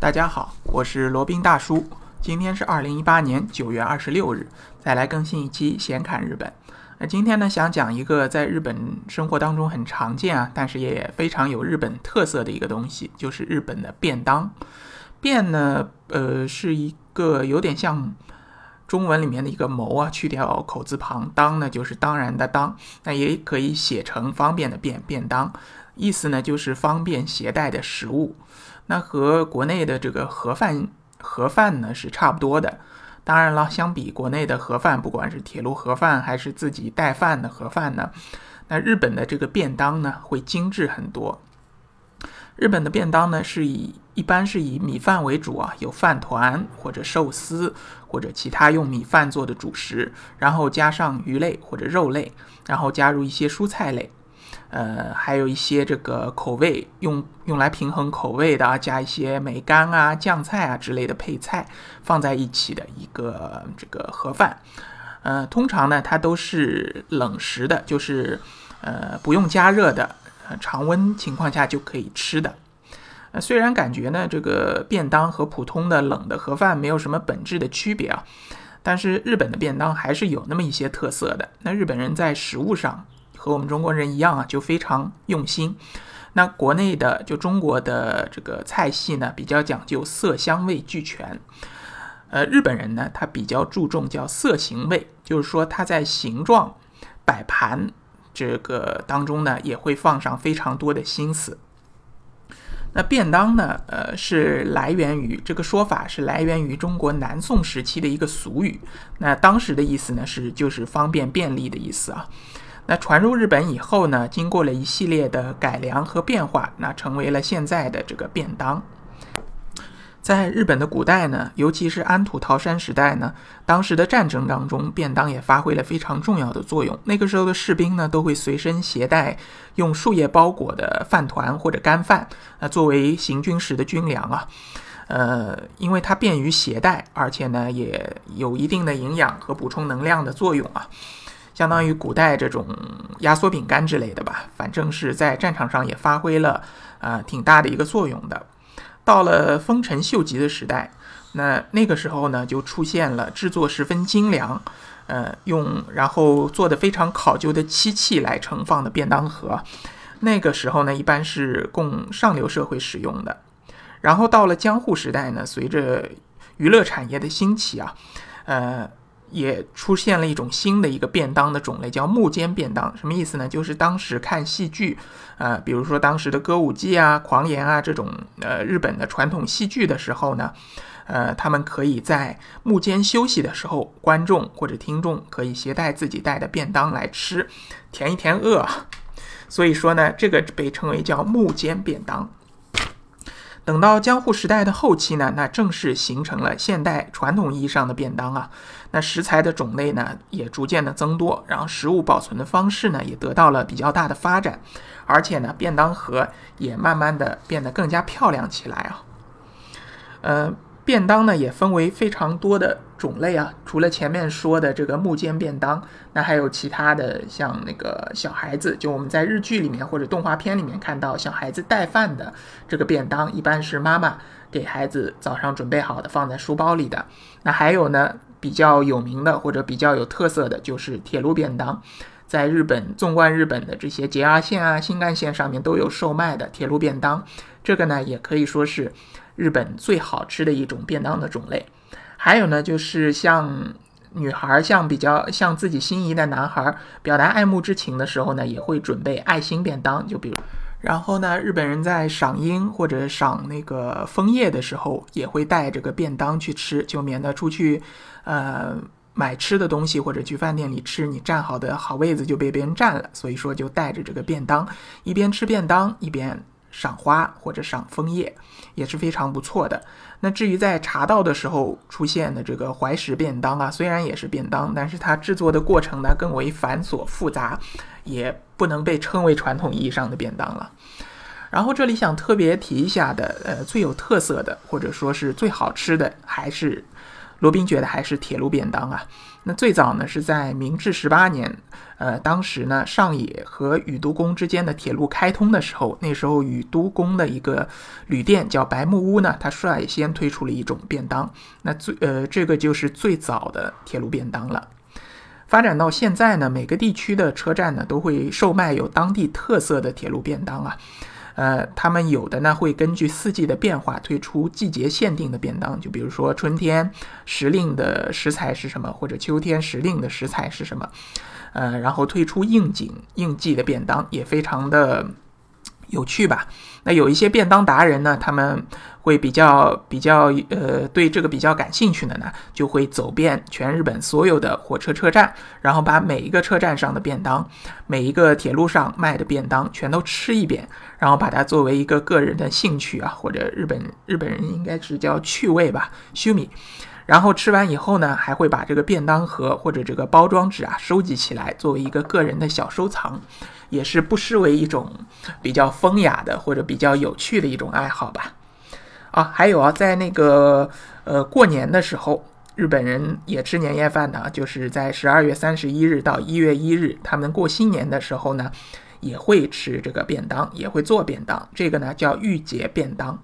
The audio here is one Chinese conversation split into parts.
大家好，我是罗宾大叔。今天是二零一八年九月二十六日，再来更新一期《闲侃日本》。那今天呢，想讲一个在日本生活当中很常见啊，但是也非常有日本特色的一个东西，就是日本的便当。便呢，呃，是一个有点像中文里面的一个谋啊，去掉口字旁，当呢就是当然的当，那也可以写成方便的便，便当，意思呢就是方便携带的食物。那和国内的这个盒饭盒饭呢是差不多的，当然了，相比国内的盒饭，不管是铁路盒饭还是自己带饭的盒饭呢，那日本的这个便当呢会精致很多。日本的便当呢是以一般是以米饭为主啊，有饭团或者寿司或者其他用米饭做的主食，然后加上鱼类或者肉类，然后加入一些蔬菜类。呃，还有一些这个口味用用来平衡口味的啊，加一些梅干啊、酱菜啊之类的配菜放在一起的一个这个盒饭。呃，通常呢，它都是冷食的，就是呃不用加热的，常温情况下就可以吃的。呃，虽然感觉呢，这个便当和普通的冷的盒饭没有什么本质的区别啊，但是日本的便当还是有那么一些特色的。那日本人在食物上。和我们中国人一样啊，就非常用心。那国内的就中国的这个菜系呢，比较讲究色香味俱全。呃，日本人呢，他比较注重叫色形味，就是说他在形状、摆盘这个当中呢，也会放上非常多的心思。那便当呢，呃，是来源于这个说法是来源于中国南宋时期的一个俗语。那当时的意思呢，是就是方便便利的意思啊。那传入日本以后呢，经过了一系列的改良和变化，那成为了现在的这个便当。在日本的古代呢，尤其是安土桃山时代呢，当时的战争当中，便当也发挥了非常重要的作用。那个时候的士兵呢，都会随身携带用树叶包裹的饭团或者干饭，那作为行军时的军粮啊。呃，因为它便于携带，而且呢，也有一定的营养和补充能量的作用啊。相当于古代这种压缩饼干之类的吧，反正是在战场上也发挥了啊挺大的一个作用的。到了丰臣秀吉的时代，那那个时候呢就出现了制作十分精良，呃用然后做的非常考究的漆器来盛放的便当盒。那个时候呢一般是供上流社会使用的。然后到了江户时代呢，随着娱乐产业的兴起啊，呃。也出现了一种新的一个便当的种类，叫幕间便当。什么意思呢？就是当时看戏剧，呃，比如说当时的歌舞伎啊、狂言啊这种呃日本的传统戏剧的时候呢，呃，他们可以在幕间休息的时候，观众或者听众可以携带自己带的便当来吃，填一填饿。所以说呢，这个被称为叫幕间便当。等到江户时代的后期呢，那正式形成了现代传统意义上的便当啊。那食材的种类呢也逐渐的增多，然后食物保存的方式呢也得到了比较大的发展，而且呢便当盒也慢慢的变得更加漂亮起来啊。呃。便当呢也分为非常多的种类啊，除了前面说的这个木间便当，那还有其他的，像那个小孩子，就我们在日剧里面或者动画片里面看到小孩子带饭的这个便当，一般是妈妈给孩子早上准备好的，放在书包里的。那还有呢，比较有名的或者比较有特色的就是铁路便当，在日本纵贯日本的这些 JR 线啊、新干线上面都有售卖的铁路便当，这个呢也可以说是。日本最好吃的一种便当的种类，还有呢，就是像女孩向比较向自己心仪的男孩表达爱慕之情的时候呢，也会准备爱心便当。就比如，然后呢，日本人在赏樱或者赏那个枫叶的时候，也会带这个便当去吃，就免得出去呃买吃的东西或者去饭店里吃，你站好的好位子就被别人占了。所以说，就带着这个便当，一边吃便当一边。赏花或者赏枫叶也是非常不错的。那至于在茶道的时候出现的这个怀石便当啊，虽然也是便当，但是它制作的过程呢更为繁琐复杂，也不能被称为传统意义上的便当了。然后这里想特别提一下的，呃，最有特色的或者说是最好吃的，还是罗宾觉得还是铁路便当啊。那最早呢是在明治十八年，呃，当时呢上野和宇都宫之间的铁路开通的时候，那时候宇都宫的一个旅店叫白木屋呢，它率先推出了一种便当。那最呃这个就是最早的铁路便当了。发展到现在呢，每个地区的车站呢都会售卖有当地特色的铁路便当啊。呃，他们有的呢会根据四季的变化推出季节限定的便当，就比如说春天时令的食材是什么，或者秋天时令的食材是什么，呃，然后推出应景应季的便当，也非常的。有趣吧？那有一些便当达人呢，他们会比较比较呃，对这个比较感兴趣的呢，就会走遍全日本所有的火车车站，然后把每一个车站上的便当，每一个铁路上卖的便当全都吃一遍，然后把它作为一个个人的兴趣啊，或者日本日本人应该是叫趣味吧，趣米。然后吃完以后呢，还会把这个便当盒或者这个包装纸啊收集起来，作为一个个人的小收藏，也是不失为一种比较风雅的或者比较有趣的一种爱好吧。啊，还有啊，在那个呃过年的时候，日本人也吃年夜饭的，就是在十二月三十一日到一月一日，他们过新年的时候呢，也会吃这个便当，也会做便当，这个呢叫御节便当。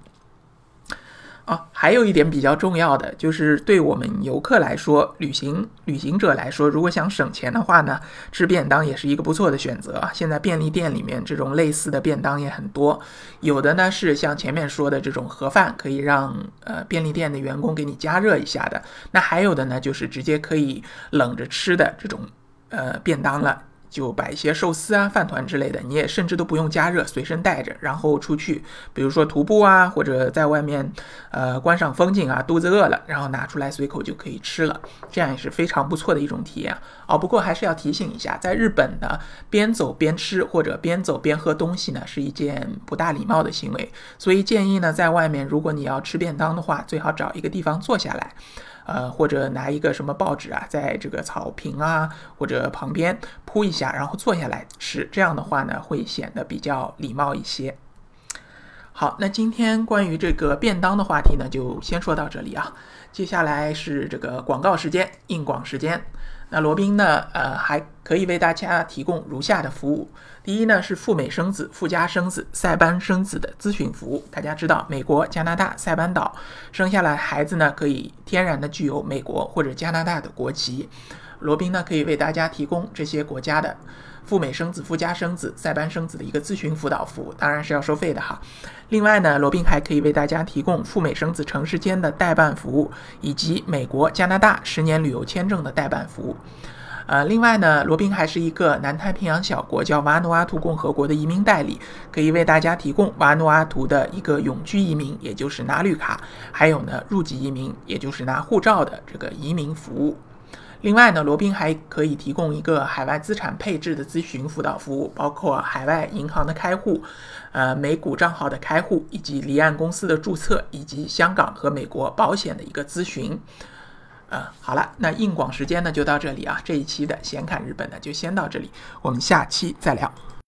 啊，还有一点比较重要的，就是对我们游客来说，旅行旅行者来说，如果想省钱的话呢，吃便当也是一个不错的选择。现在便利店里面这种类似的便当也很多，有的呢是像前面说的这种盒饭，可以让呃便利店的员工给你加热一下的。那还有的呢，就是直接可以冷着吃的这种呃便当了。就摆一些寿司啊、饭团之类的，你也甚至都不用加热，随身带着，然后出去，比如说徒步啊，或者在外面，呃，观赏风景啊，肚子饿了，然后拿出来随口就可以吃了，这样也是非常不错的一种体验哦。不过还是要提醒一下，在日本呢，边走边吃或者边走边喝东西呢，是一件不大礼貌的行为，所以建议呢，在外面如果你要吃便当的话，最好找一个地方坐下来。呃，或者拿一个什么报纸啊，在这个草坪啊或者旁边铺一下，然后坐下来吃，这样的话呢，会显得比较礼貌一些。好，那今天关于这个便当的话题呢，就先说到这里啊。接下来是这个广告时间，硬广时间。那罗宾呢，呃，还可以为大家提供如下的服务。第一呢是赴美生子、赴加生子、塞班生子的咨询服务。大家知道，美国、加拿大、塞班岛生下来孩子呢，可以天然的具有美国或者加拿大的国籍。罗宾呢可以为大家提供这些国家的赴美生子、赴加生子、塞班生子的一个咨询辅导服务，当然是要收费的哈。另外呢，罗宾还可以为大家提供赴美生子城市间的代办服务，以及美国、加拿大十年旅游签证的代办服务。呃，另外呢，罗宾还是一个南太平洋小国叫瓦努阿图共和国的移民代理，可以为大家提供瓦努阿图的一个永居移民，也就是拿绿卡，还有呢入籍移民，也就是拿护照的这个移民服务。另外呢，罗宾还可以提供一个海外资产配置的咨询辅导服务，包括海外银行的开户，呃，美股账号的开户，以及离岸公司的注册，以及香港和美国保险的一个咨询。呃，好了，那硬广时间呢就到这里啊。这一期的闲侃日本呢就先到这里，我们下期再聊。